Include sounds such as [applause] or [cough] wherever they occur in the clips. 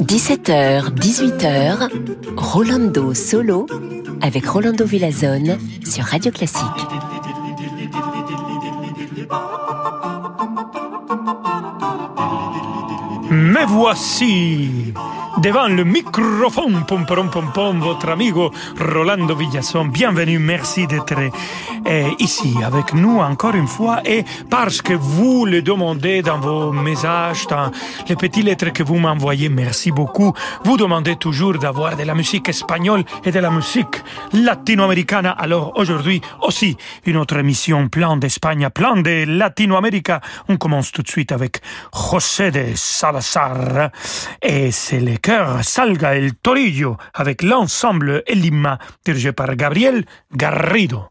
17h, 18h, Rolando Solo avec Rolando Villazone sur Radio Classique. Me voici devant le microphone, pom, pom, pom, pom, votre amigo Rolando Villasson. Bienvenue, merci d'être euh, ici avec nous encore une fois et parce que vous le demandez dans vos messages, dans les petites lettres que vous m'envoyez, merci beaucoup. Vous demandez toujours d'avoir de la musique espagnole et de la musique latino-américaine. Alors aujourd'hui aussi une autre émission plein d'Espagne, plein de Latino-Amérique. On commence tout de suite avec José de Salazar et c'est le Salga el Torillo avec l'ensemble Elima dirigé par Gabriel Garrido.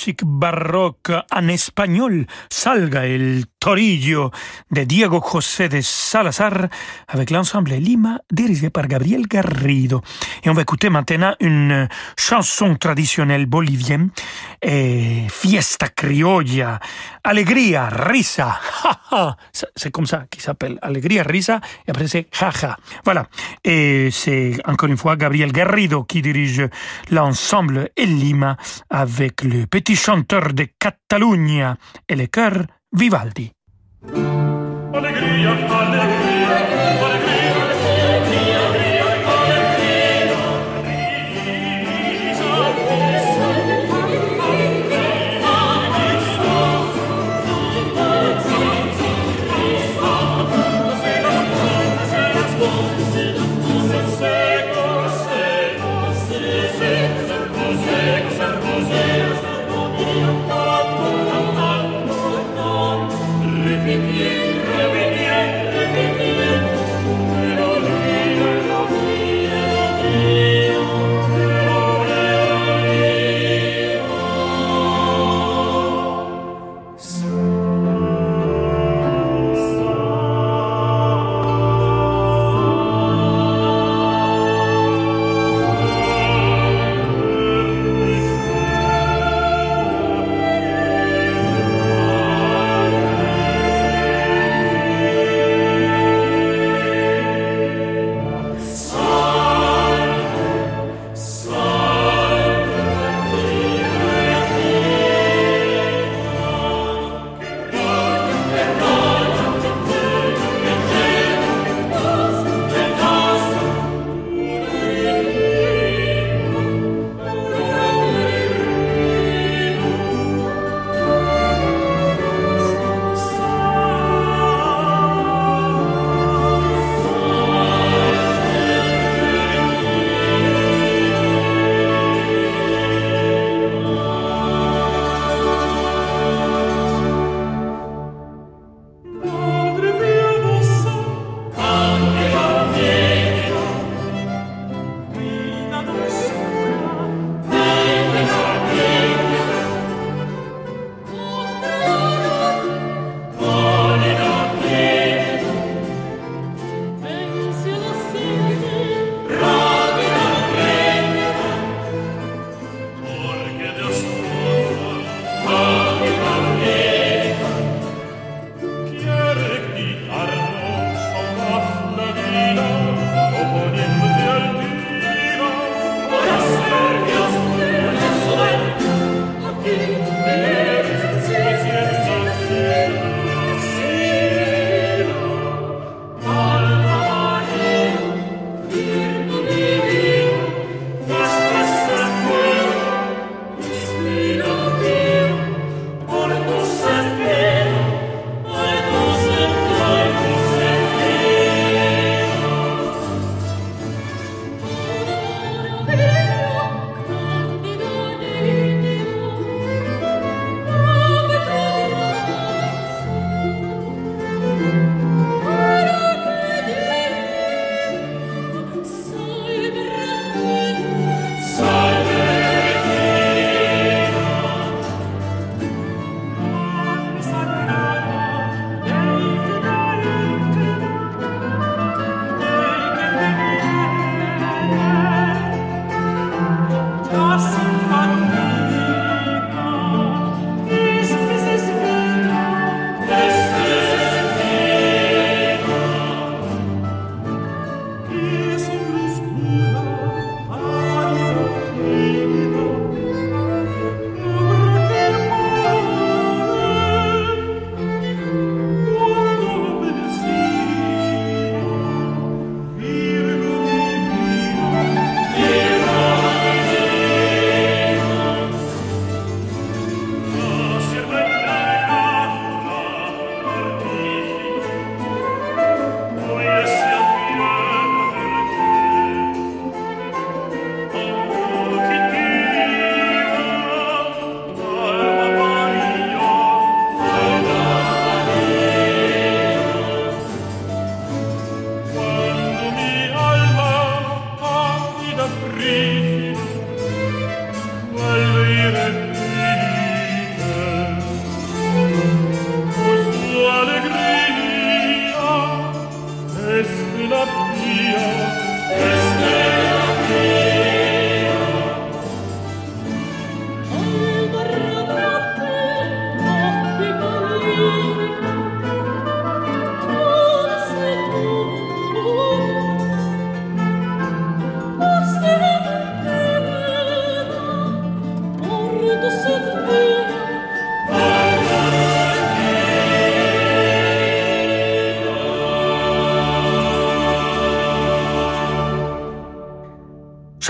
musique baroque en espagnol, Salga el Torillo de Diego José de Salazar avec l'ensemble Lima dirigé par Gabriel Garrido. Et on va écouter maintenant une chanson traditionnelle bolivienne et Fiesta Criolla, Alegría, Risa, C'est comme ça qu'il s'appelle, Alegría, Risa, et après c'est Jaja. Voilà. Et c'est encore une fois Gabriel Garrido qui dirige l'ensemble El Lima avec le petit chanteur de Catalunya et le chœur Vivaldi.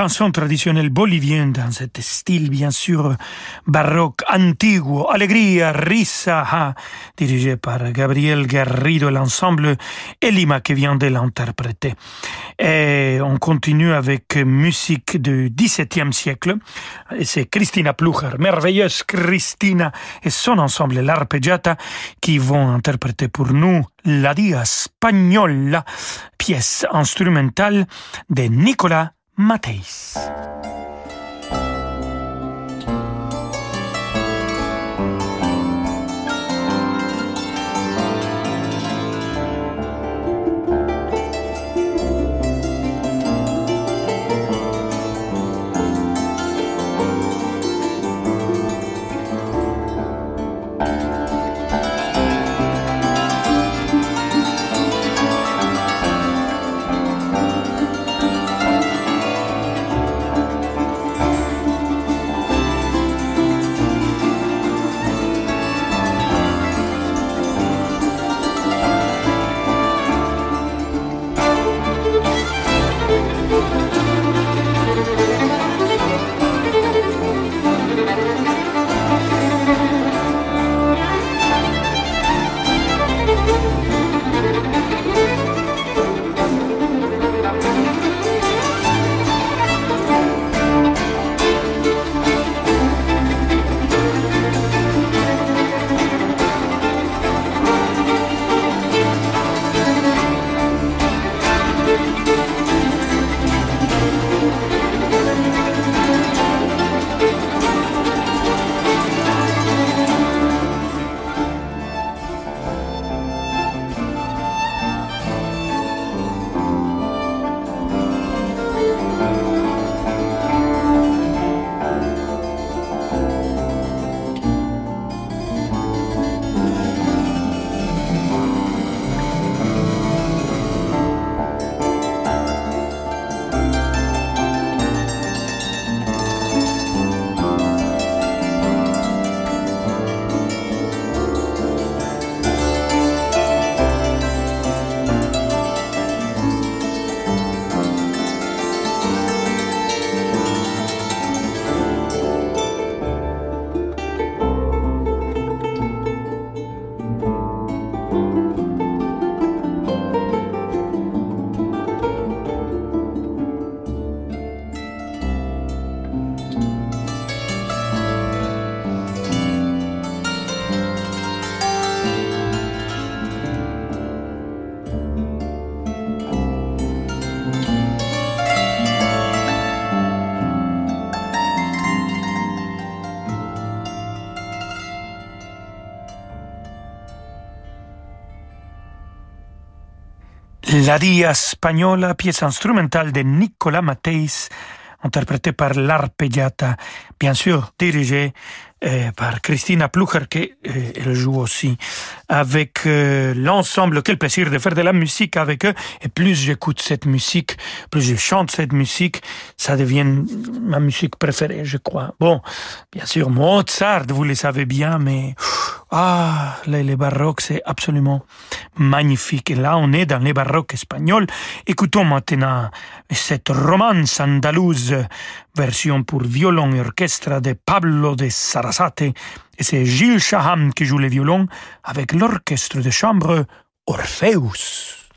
Chanson traditionnelle bolivienne dans cet style bien sûr baroque, antiguo, Alegría, Risa, dirigé par Gabriel Garrido, l'ensemble Elima qui vient de l'interpréter. Et on continue avec musique du XVIIe siècle. C'est Christina Plucher, merveilleuse Christina et son ensemble L'Arpeggiata qui vont interpréter pour nous La Dia Spagnola, pièce instrumentale de Nicolas Mateis. La Dia Spagnola, pièce instrumentale de Nicolas Mateis, interprétée par l'arpeggiata, bien sûr dirigée euh, par Christina Plucher, qui euh, elle joue aussi avec euh, l'ensemble. Quel plaisir de faire de la musique avec eux. Et plus j'écoute cette musique, plus je chante cette musique, ça devient ma musique préférée, je crois. Bon, bien sûr, Mozart, vous le savez bien, mais ah, les, les baroques, c'est absolument magnifique. Et là, on est dans les baroques espagnols. Écoutons maintenant cette romance andalouse, version pour violon et orchestre de Pablo de Sarasate. Et c'est Gilles Chaham qui joue le violon avec l'orchestre de chambre Orpheus.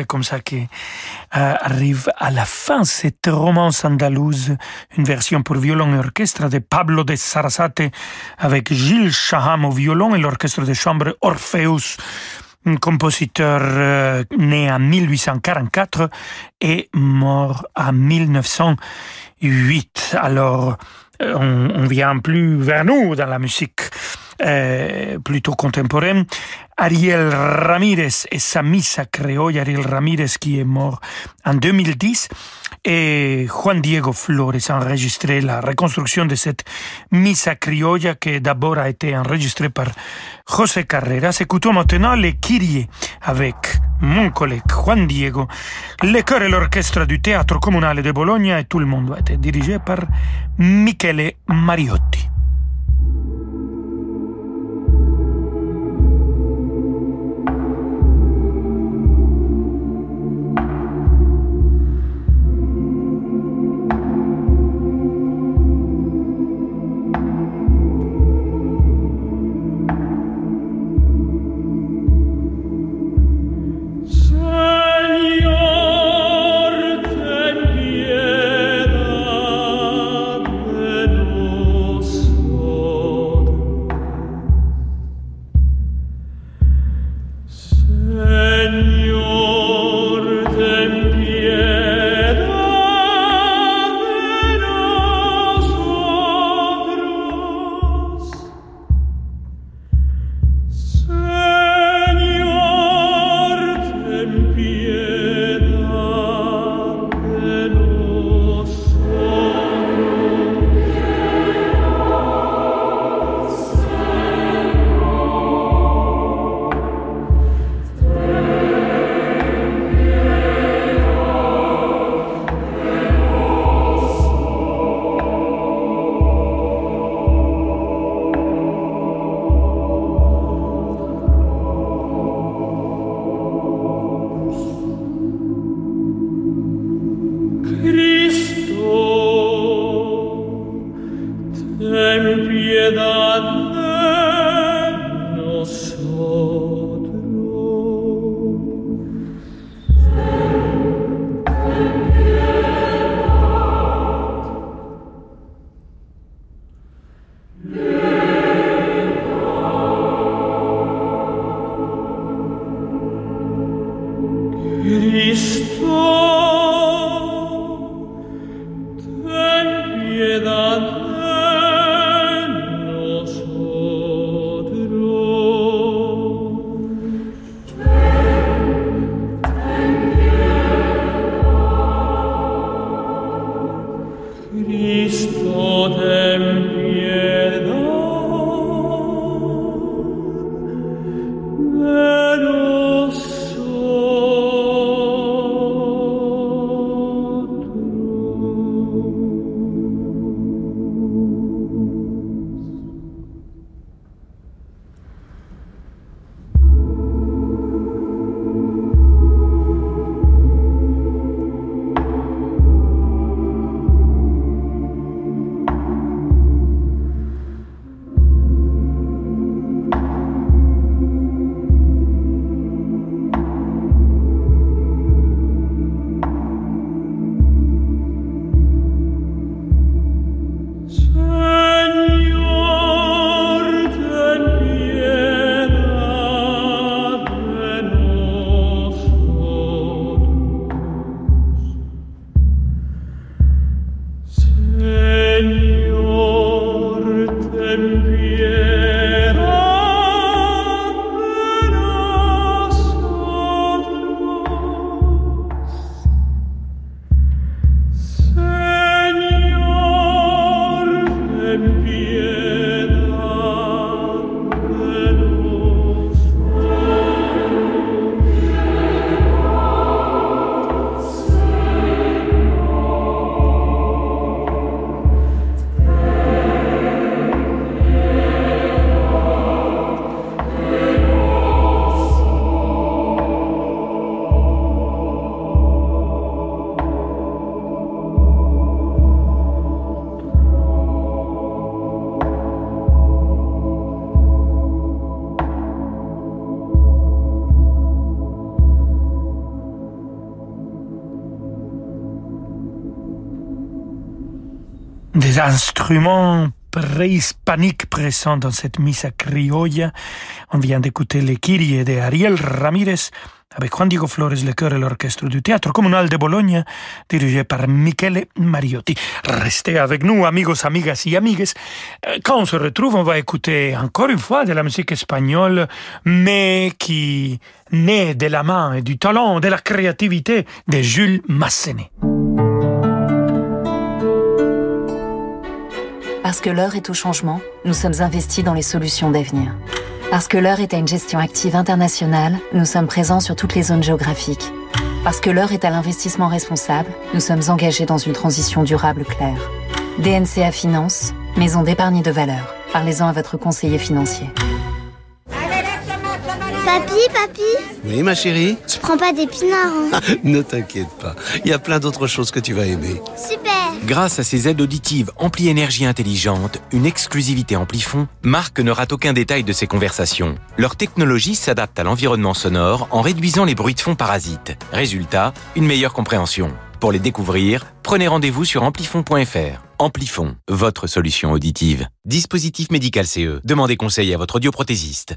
C'est comme ça que euh, arrive à la fin cette romance andalouse, une version pour violon et orchestre de Pablo de Sarasate avec Gilles Chaham au violon et l'orchestre de chambre Orpheus un compositeur euh, né en 1844 et mort en 1908. Alors, euh, on, on vient plus vers nous dans la musique euh, plutôt contemporaine. Ariel Ramirez et sa misa créole, Ariel Ramirez qui est mort en 2010, et Juan Diego Flores a enregistré la reconstruction de cette misa criolla qui d'abord a été enregistrée par José Carreras. Écoutons maintenant les Kyrie avec mon collègue Juan Diego, le chœur et l'orchestre du Théâtre communal de Bologna et tout le monde a été dirigé par Michele Mariotti. Instruments préhispaniques présents dans cette misa criolla. On vient d'écouter les Kyrie de Ariel Ramirez avec Juan Diego Flores, le chœur et l'orchestre du Théâtre communal de Bologne, dirigé par Michele Mariotti. Restez avec nous, amigos, amigas et amigues. Euh, quand on se retrouve, on va écouter encore une fois de la musique espagnole, mais qui naît de la main et du talent, de la créativité de Jules Massenet. Parce que l'heure est au changement, nous sommes investis dans les solutions d'avenir. Parce que l'heure est à une gestion active internationale, nous sommes présents sur toutes les zones géographiques. Parce que l'heure est à l'investissement responsable, nous sommes engagés dans une transition durable claire. DNCA Finance, maison d'épargne de valeur. Parlez-en à votre conseiller financier. Papy, papy Oui, ma chérie? Tu prends pas d'épinards, hein? [laughs] Ne t'inquiète pas, il y a plein d'autres choses que tu vas aimer. Super Grâce à ses aides auditives Ampli Énergie Intelligente, une exclusivité Amplifon, Marc ne rate aucun détail de ses conversations. Leur technologie s'adapte à l'environnement sonore en réduisant les bruits de fond parasites. Résultat, une meilleure compréhension. Pour les découvrir, prenez rendez-vous sur amplifon.fr. Amplifon, votre solution auditive. Dispositif médical CE. Demandez conseil à votre audioprothésiste.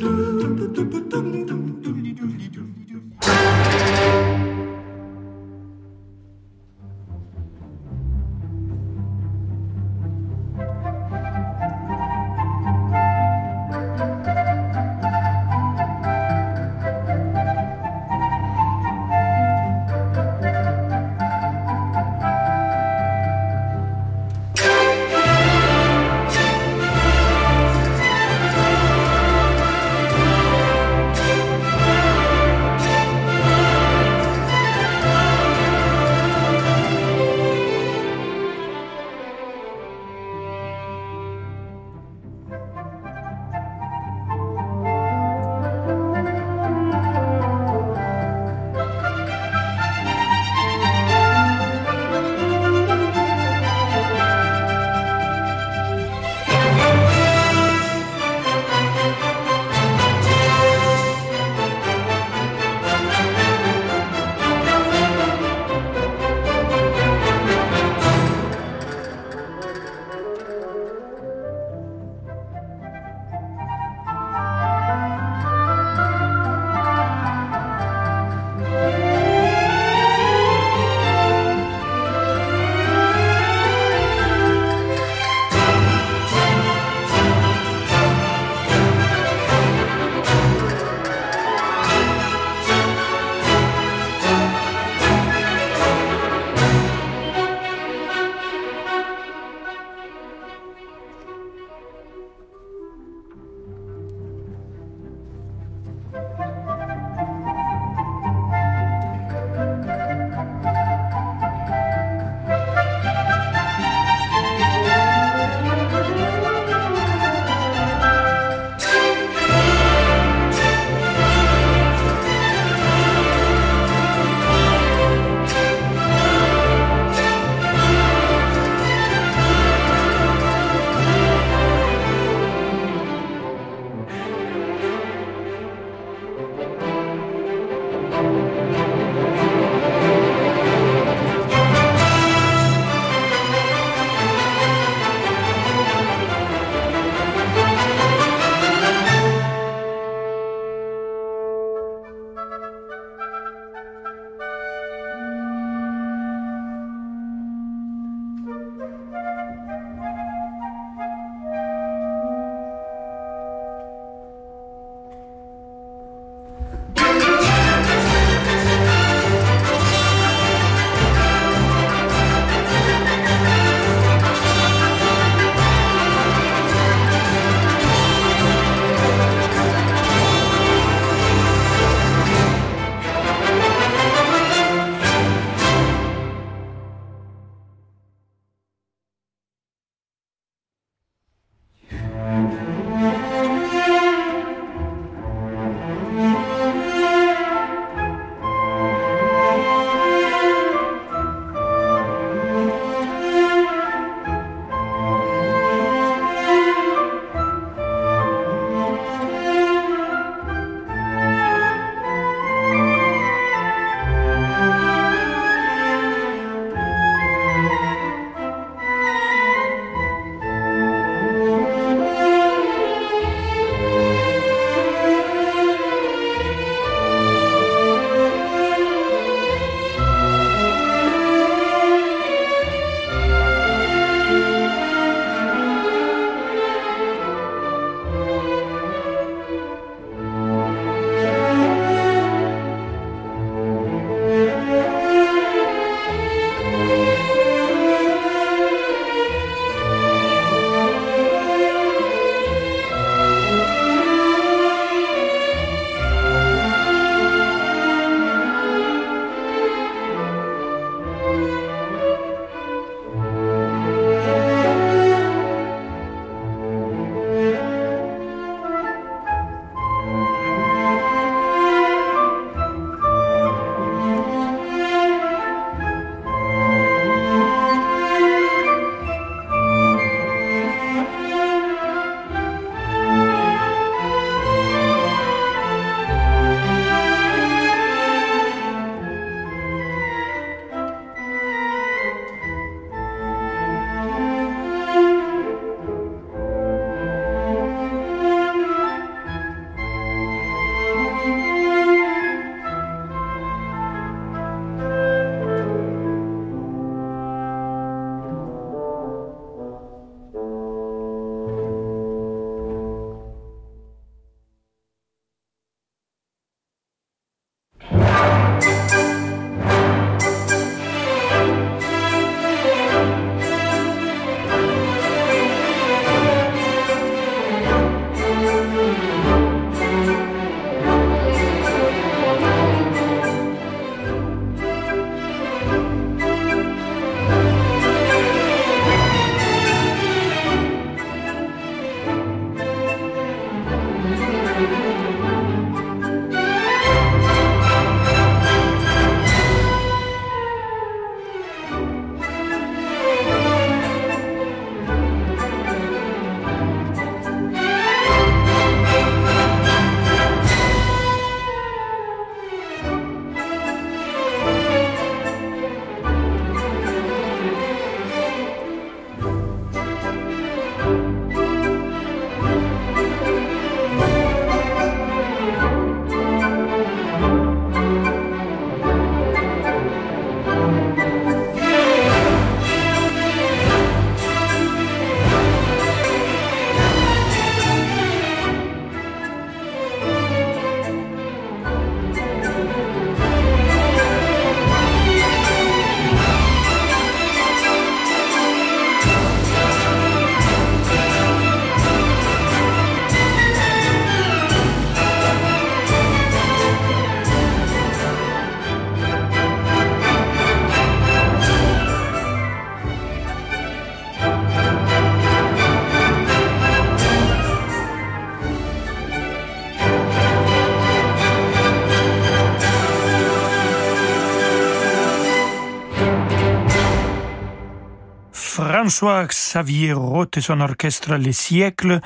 François Xavier Roth et son orchestre Les Siècles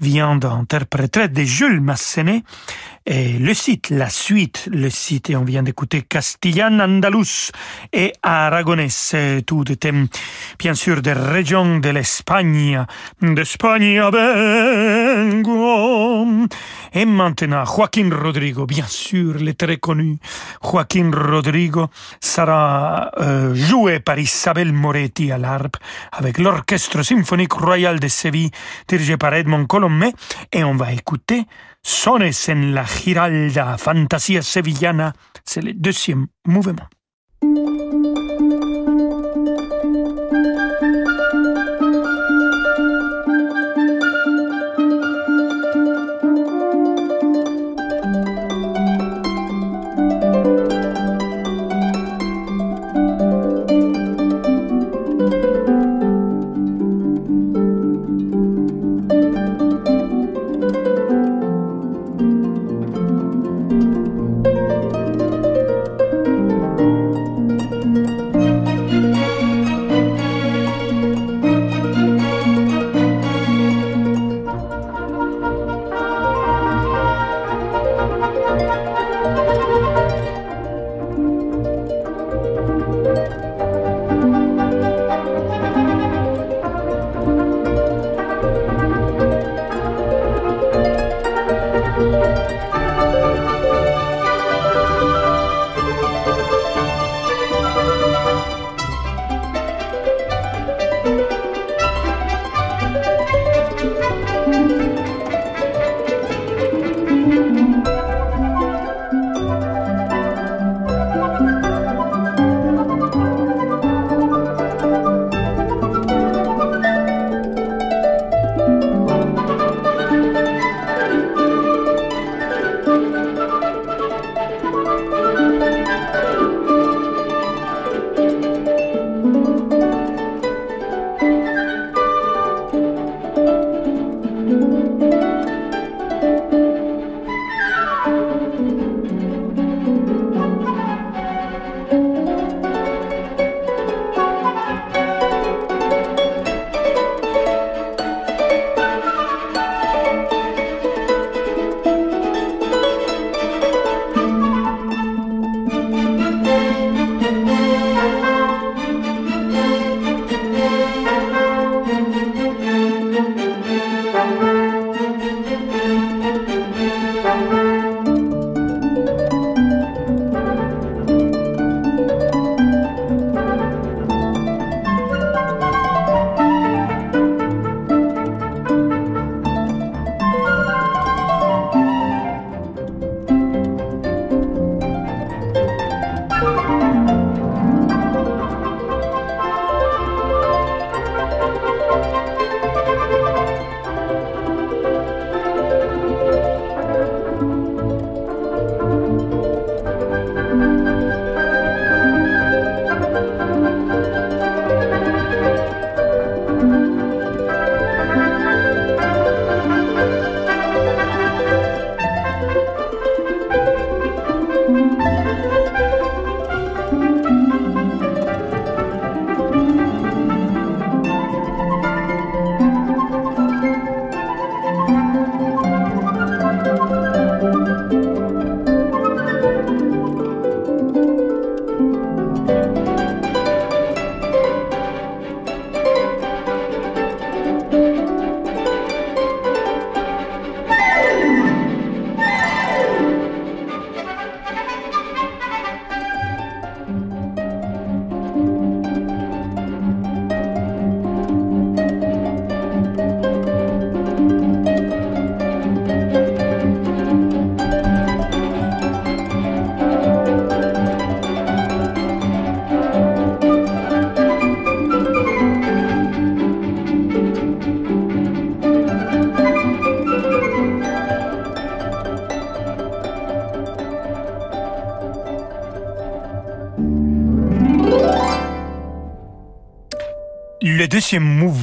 vient d'interpréter de Jules Massenet et le site, la suite, le site, et on vient d'écouter Castillan Andalus et Aragonais, tout des thèmes, bien sûr, des régions de l'Espagne, d'Espagne vengo. Et maintenant, Joaquin Rodrigo, bien sûr, le très connu Joaquin Rodrigo, sera euh, joué par Isabelle Moretti à l'arbre avec l'Orchestre symphonique royal de Séville dirigé par Edmond Colomé et on va écouter Sones en la Giralda, Fantasia Sevillana, c'est le deuxième mouvement.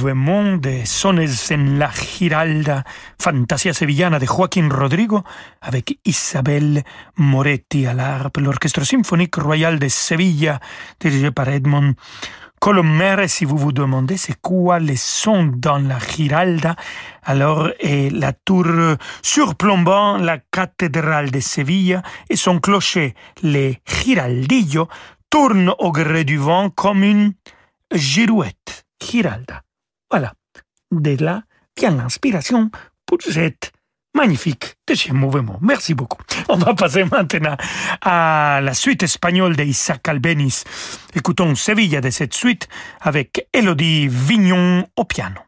De Sones en la Giralda, Fantasia Sevillana de Joaquín Rodrigo, avec Isabelle Moretti à l'harpe, l'Orchestre symphonique royal de Sevilla, dirigé par Edmond Colomere, si vous vous demandez c'est quoi les sons dans la Giralda, alors la tour surplombant la cathédrale de Séville et son clocher, le Giraldillo, tourne au gré du vent comme une girouette. Giralda. Voilà. De là vient l'inspiration pour cette magnifique deuxième mouvement. Merci beaucoup. [laughs] On va passer maintenant à la suite espagnole d'Isaac Albeniz. Écoutons Sevilla de cette suite avec Elodie Vignon au piano.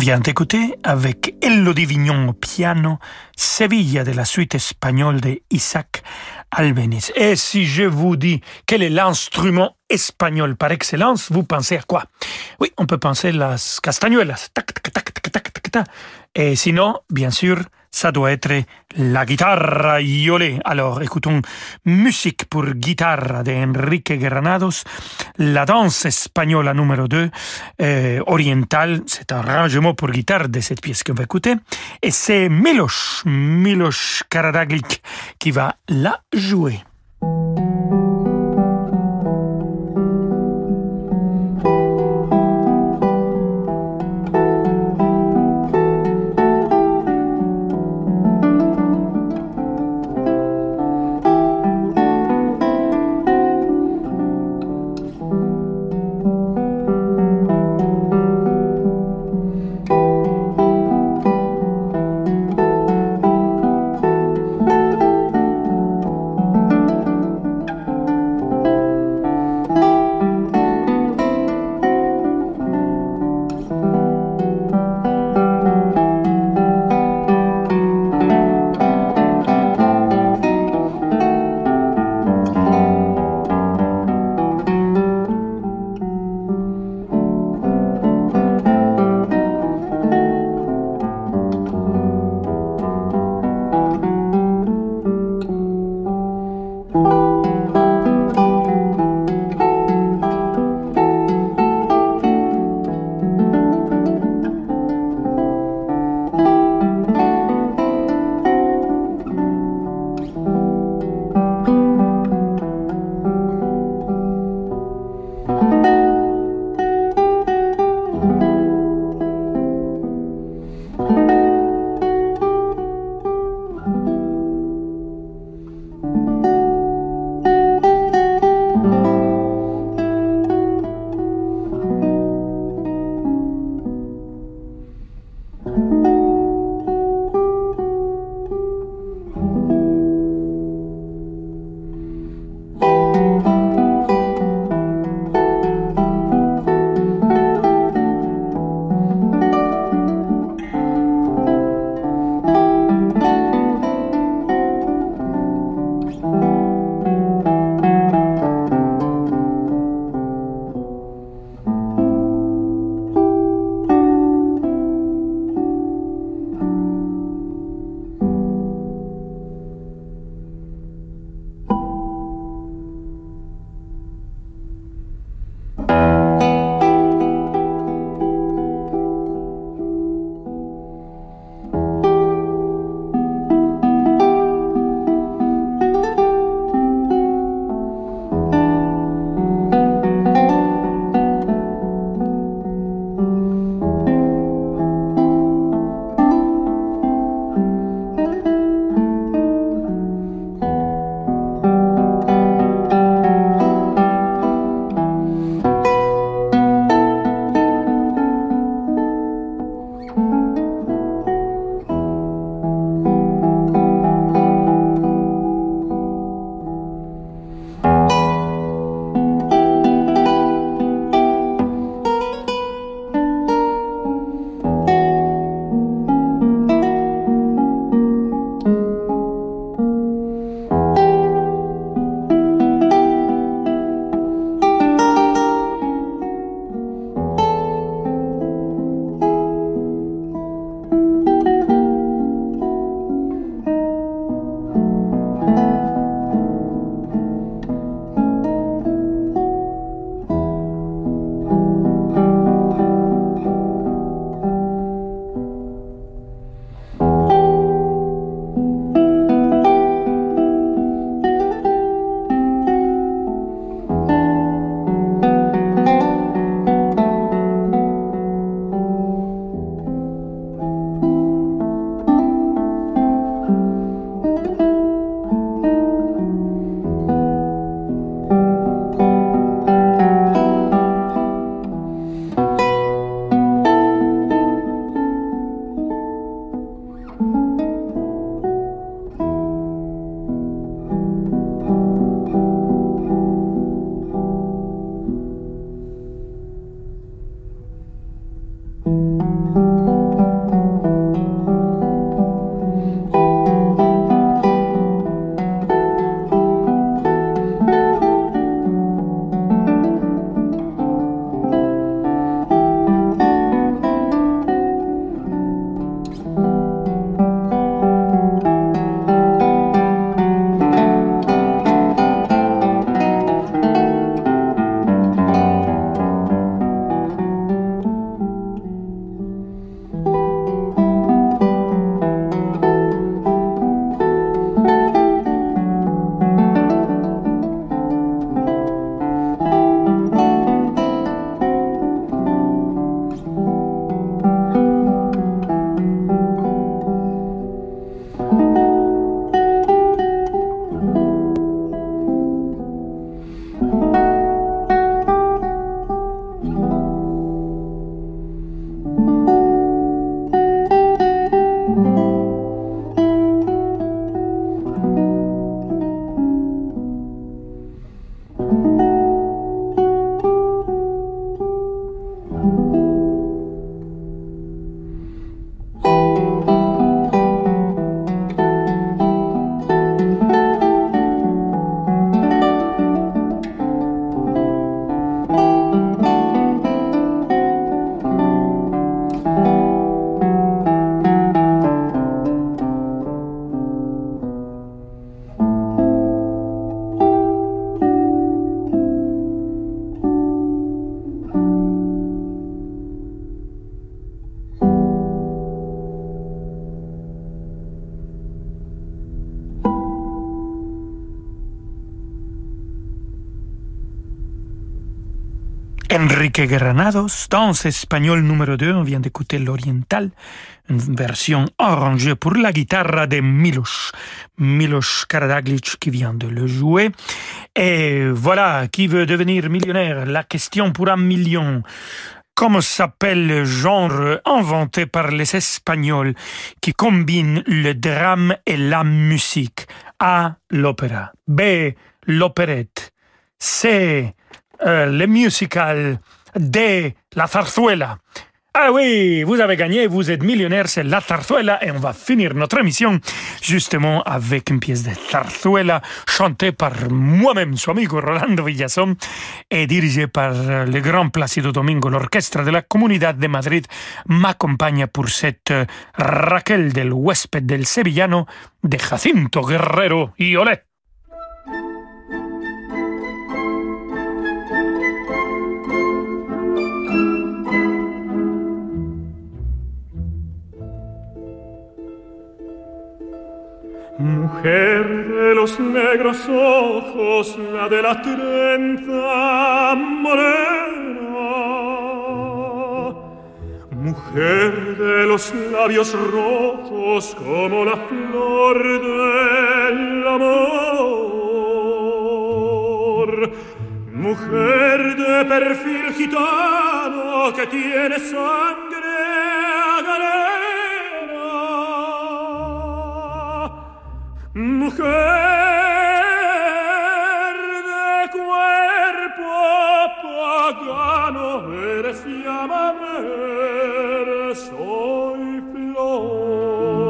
Vient d'écouter avec Elodie Vignon au piano Sevilla de la suite espagnole de Isaac Albeniz. Et si je vous dis quel est l'instrument espagnol par excellence, vous pensez à quoi? Oui, on peut penser las castañuelas. Tac, tac, tac, tac, tac, tac. Et sinon, bien sûr, ça doit être la guitare yolé. Alors écoutons musique pour guitare de Enrique Granados, la danse espagnole numéro 2, euh, orientale, c'est un arrangement pour guitare de cette pièce qu'on va écouter, et c'est Miloš, Miloš Karadragic qui va la jouer. Enrique Granados, danse espagnol numéro 2, on vient d'écouter l'oriental, une version arrangée pour la guitare de Milos, Milos Karadaglic qui vient de le jouer. Et voilà, qui veut devenir millionnaire? La question pour un million. Comment s'appelle le genre inventé par les Espagnols qui combine le drame et la musique? A. L'opéra. B. L'opérette. C. Euh, le musical. D. La zarzuela. Ah oui, vous avez gagné, vous êtes millionnaire, c'est la zarzuela et on va finir notre émission justement avec une pièce de zarzuela chantée par moi-même, son amigo Rolando Villason et dirigée par le grand Placido Domingo, l'orchestre de la Comunidad de Madrid m'accompagne pour cette Raquel del huésped del Sevillano de Jacinto Guerrero y Olé. Mujer de los negros ojos, la de la trenza morena. Mujer de los labios rojos como la flor del amor. Mujer de perfil gitano que tiene sangre. Mujer de cuerpo pagano, eres llama, eres soy flor.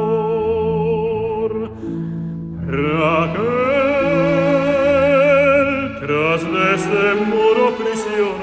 Raquel, tras de ese muro prisionero,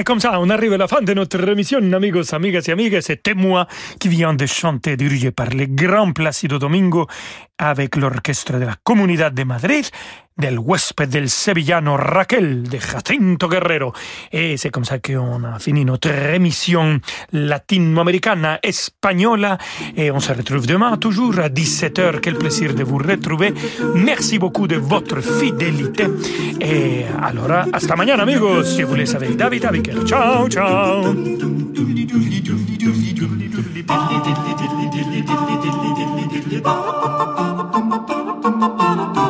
Et comme ça, on arrive à la fin de notre émission, amigos, amigas et amigas. C'était moi qui viens de chanter, dirigé par le grand Placido Domingo, avec l'orchestre de la Comunidad de Madrid, del huésped del sevillano Raquel de Jacinto Guerrero. Et c'est comme ça qu'on a fini notre émission latino-américaine espagnole. Et on se retrouve demain, toujours à 17h. Quel plaisir de vous retrouver. Merci beaucoup de votre fidélité. Et alors, hasta mañana, amigos. Je vous laisse avec David Abiker. Ciao, ciao. [laughs]